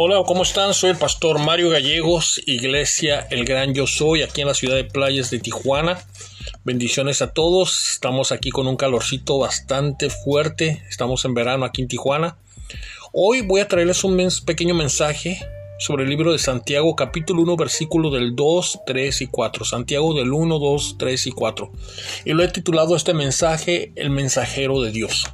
Hola, ¿cómo están? Soy el pastor Mario Gallegos, Iglesia El Gran Yo Soy, aquí en la ciudad de Playas de Tijuana. Bendiciones a todos. Estamos aquí con un calorcito bastante fuerte. Estamos en verano aquí en Tijuana. Hoy voy a traerles un pequeño mensaje sobre el libro de Santiago, capítulo 1, versículo del 2, 3 y 4. Santiago del 1, 2, 3 y 4. Y lo he titulado este mensaje El mensajero de Dios.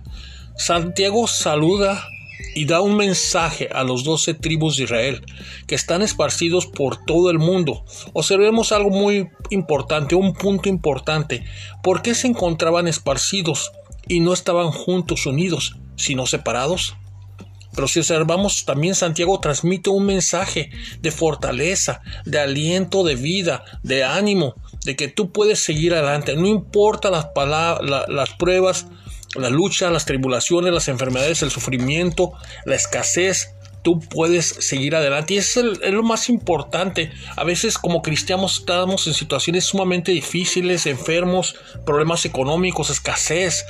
Santiago saluda y da un mensaje a los doce tribus de Israel que están esparcidos por todo el mundo. Observemos algo muy importante, un punto importante. ¿Por qué se encontraban esparcidos y no estaban juntos, unidos, sino separados? Pero si observamos también Santiago transmite un mensaje de fortaleza, de aliento, de vida, de ánimo, de que tú puedes seguir adelante. No importa las, las pruebas, la lucha, las tribulaciones, las enfermedades, el sufrimiento, la escasez, tú puedes seguir adelante. Y eso es, lo más importante. A veces como cristianos estamos en situaciones sumamente difíciles, enfermos, problemas económicos, escasez.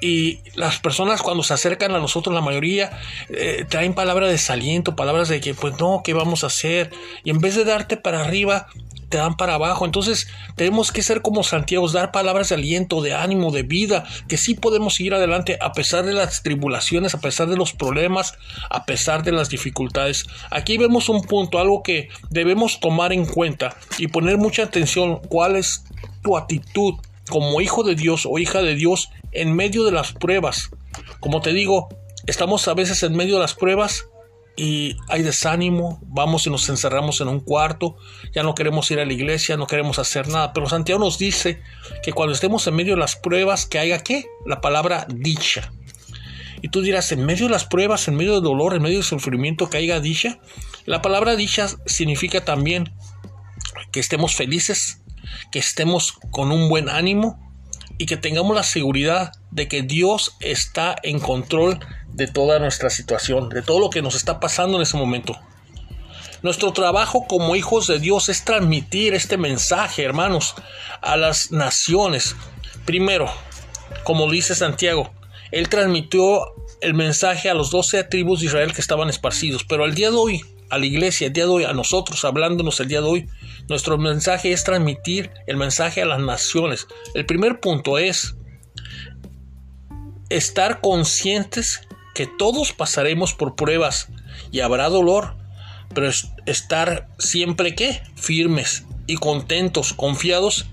Y las personas cuando se acercan a nosotros, la mayoría, eh, traen palabras de desaliento, palabras de que, pues no, ¿qué vamos a hacer? Y en vez de darte para arriba, te dan para abajo. Entonces tenemos que ser como Santiago, dar palabras de aliento, de ánimo, de vida, que sí podemos seguir adelante a pesar de las tribulaciones, a pesar de los problemas, a pesar de las dificultades. Aquí vemos un punto, algo que debemos tomar en cuenta y poner mucha atención, cuál es tu actitud como hijo de Dios o hija de Dios en medio de las pruebas. Como te digo, estamos a veces en medio de las pruebas y hay desánimo, vamos y nos encerramos en un cuarto, ya no queremos ir a la iglesia, no queremos hacer nada. Pero Santiago nos dice que cuando estemos en medio de las pruebas, que haya qué? La palabra dicha. Y tú dirás, en medio de las pruebas, en medio del dolor, en medio del sufrimiento, que haya dicha. La palabra dicha significa también que estemos felices, que estemos con un buen ánimo y que tengamos la seguridad de que Dios está en control de toda nuestra situación, de todo lo que nos está pasando en ese momento. Nuestro trabajo como hijos de Dios es transmitir este mensaje, hermanos, a las naciones. Primero, como dice Santiago, él transmitió el mensaje a los doce tribus de Israel que estaban esparcidos, pero al día de hoy, a la iglesia, el día de hoy, a nosotros, hablándonos el día de hoy, nuestro mensaje es transmitir el mensaje a las naciones. El primer punto es estar conscientes que todos pasaremos por pruebas y habrá dolor, pero estar siempre que firmes y contentos, confiados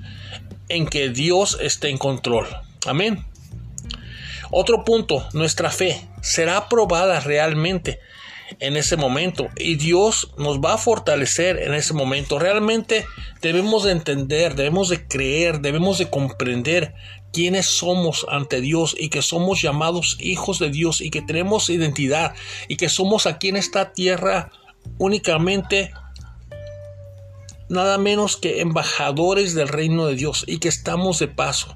en que Dios esté en control. Amén. Otro punto, nuestra fe será probada realmente en ese momento y Dios nos va a fortalecer en ese momento. Realmente debemos de entender, debemos de creer, debemos de comprender quiénes somos ante Dios y que somos llamados hijos de Dios y que tenemos identidad y que somos aquí en esta tierra únicamente nada menos que embajadores del reino de Dios y que estamos de paso.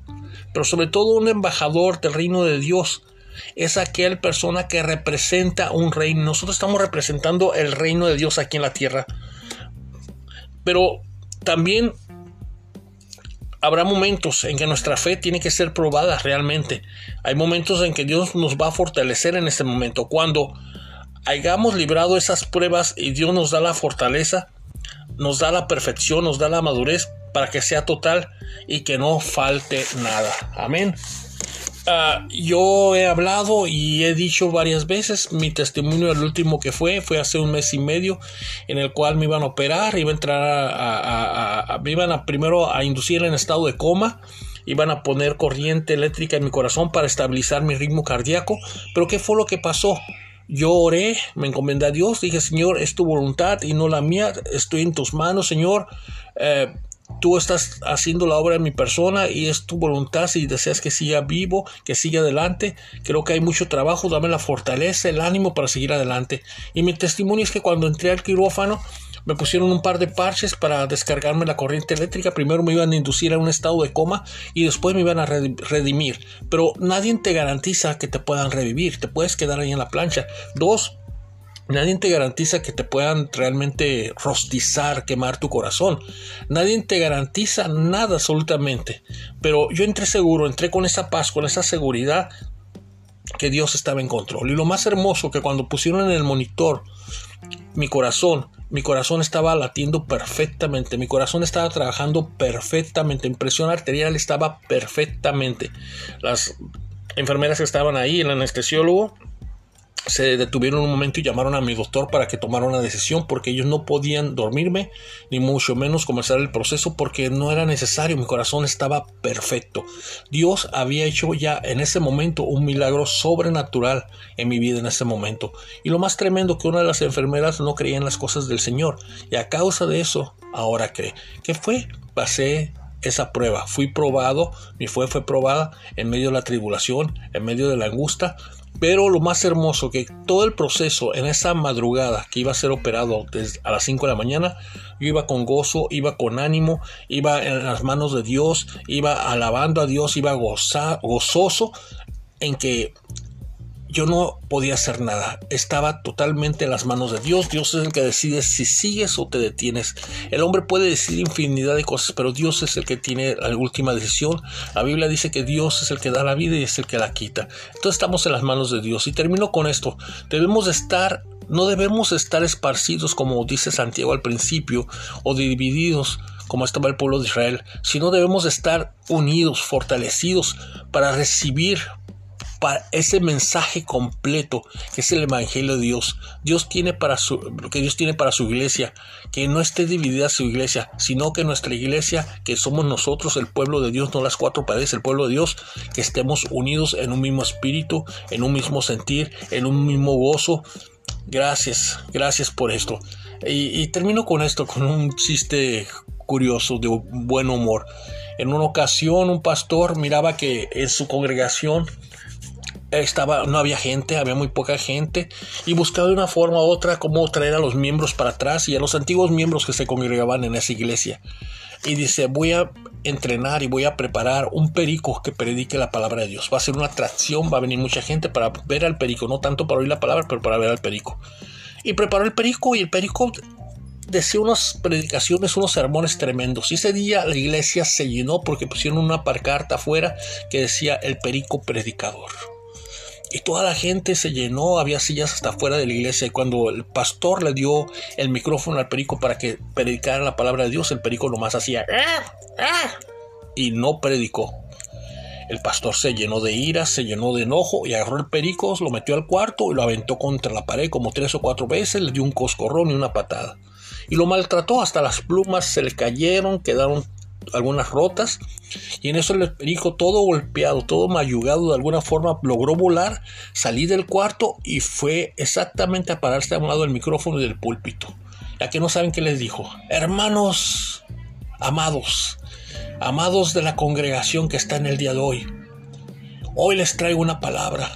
Pero sobre todo un embajador del reino de Dios es aquel persona que representa un reino. Nosotros estamos representando el reino de Dios aquí en la tierra. Pero también habrá momentos en que nuestra fe tiene que ser probada realmente. Hay momentos en que Dios nos va a fortalecer en ese momento. Cuando hayamos librado esas pruebas y Dios nos da la fortaleza, nos da la perfección, nos da la madurez para que sea total y que no falte nada. Amén. Ah, yo he hablado y he dicho varias veces mi testimonio el último que fue fue hace un mes y medio en el cual me iban a operar iba a entrar a, me iban a primero a inducir en estado de coma iban a poner corriente eléctrica en mi corazón para estabilizar mi ritmo cardíaco pero qué fue lo que pasó yo oré, me encomendé a Dios, dije, Señor, es tu voluntad y no la mía, estoy en tus manos, Señor. Eh, tú estás haciendo la obra en mi persona y es tu voluntad si deseas que siga vivo, que siga adelante. Creo que hay mucho trabajo, dame la fortaleza, el ánimo para seguir adelante. Y mi testimonio es que cuando entré al quirófano me pusieron un par de parches para descargarme la corriente eléctrica. Primero me iban a inducir a un estado de coma y después me iban a redimir. Pero nadie te garantiza que te puedan revivir. Te puedes quedar ahí en la plancha. Dos, Nadie te garantiza que te puedan realmente rostizar, quemar tu corazón. Nadie te garantiza nada absolutamente. Pero yo entré seguro, entré con esa paz, con esa seguridad que Dios estaba en control. Y lo más hermoso que cuando pusieron en el monitor mi corazón, mi corazón estaba latiendo perfectamente, mi corazón estaba trabajando perfectamente, mi presión arterial estaba perfectamente. Las enfermeras que estaban ahí, el anestesiólogo, se detuvieron un momento y llamaron a mi doctor para que tomara una decisión porque ellos no podían dormirme ni mucho menos comenzar el proceso porque no era necesario, mi corazón estaba perfecto. Dios había hecho ya en ese momento un milagro sobrenatural en mi vida en ese momento. Y lo más tremendo que una de las enfermeras no creía en las cosas del Señor y a causa de eso ahora cree. ¿Qué fue? Pasé esa prueba, fui probado, mi fe fue probada en medio de la tribulación, en medio de la angustia, pero lo más hermoso que todo el proceso en esa madrugada que iba a ser operado desde a las 5 de la mañana, yo iba con gozo, iba con ánimo, iba en las manos de Dios, iba alabando a Dios, iba gozoso en que yo no podía hacer nada. Estaba totalmente en las manos de Dios. Dios es el que decide si sigues o te detienes. El hombre puede decir infinidad de cosas, pero Dios es el que tiene la última decisión. La Biblia dice que Dios es el que da la vida y es el que la quita. Entonces estamos en las manos de Dios. Y termino con esto. Debemos estar, no debemos estar esparcidos como dice Santiago al principio o divididos como estaba el pueblo de Israel, sino debemos estar unidos, fortalecidos para recibir para ese mensaje completo que es el evangelio de Dios. Dios tiene para su lo que Dios tiene para su iglesia, que no esté dividida su iglesia, sino que nuestra iglesia, que somos nosotros el pueblo de Dios, no las cuatro paredes, el pueblo de Dios, que estemos unidos en un mismo espíritu, en un mismo sentir, en un mismo gozo. Gracias, gracias por esto. Y, y termino con esto, con un chiste curioso, de buen humor. En una ocasión un pastor miraba que en su congregación estaba, no había gente, había muy poca gente, y buscaba de una forma u otra cómo traer a los miembros para atrás y a los antiguos miembros que se congregaban en esa iglesia. Y dice, voy a entrenar y voy a preparar un perico que predique la palabra de Dios. Va a ser una atracción, va a venir mucha gente para ver al perico, no tanto para oír la palabra, pero para ver al perico. Y preparó el perico y el perico decía unas predicaciones, unos sermones tremendos. Y ese día la iglesia se llenó porque pusieron una parcarta afuera que decía el perico predicador y toda la gente se llenó, había sillas hasta fuera de la iglesia y cuando el pastor le dio el micrófono al perico para que predicara la palabra de Dios, el perico nomás hacía ah, ah", y no predicó. El pastor se llenó de ira, se llenó de enojo y agarró el perico, lo metió al cuarto y lo aventó contra la pared como tres o cuatro veces, le dio un coscorrón y una patada. Y lo maltrató, hasta las plumas se le cayeron, quedaron algunas rotas y en eso el perico todo golpeado, todo mayugado de alguna forma logró volar, salí del cuarto y fue exactamente a pararse a un lado del micrófono y del púlpito. Ya que no saben qué les dijo. Hermanos, amados, amados de la congregación que está en el día de hoy, hoy les traigo una palabra.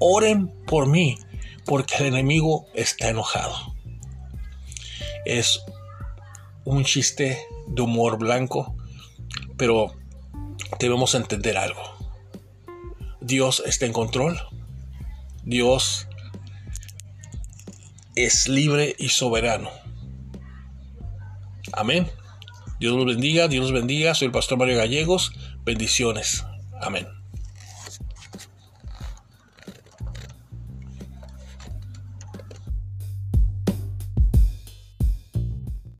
Oren por mí, porque el enemigo está enojado. Es un chiste de humor blanco pero debemos entender algo. Dios está en control. Dios es libre y soberano. Amén. Dios los bendiga, Dios los bendiga. Soy el pastor Mario Gallegos. Bendiciones. Amén.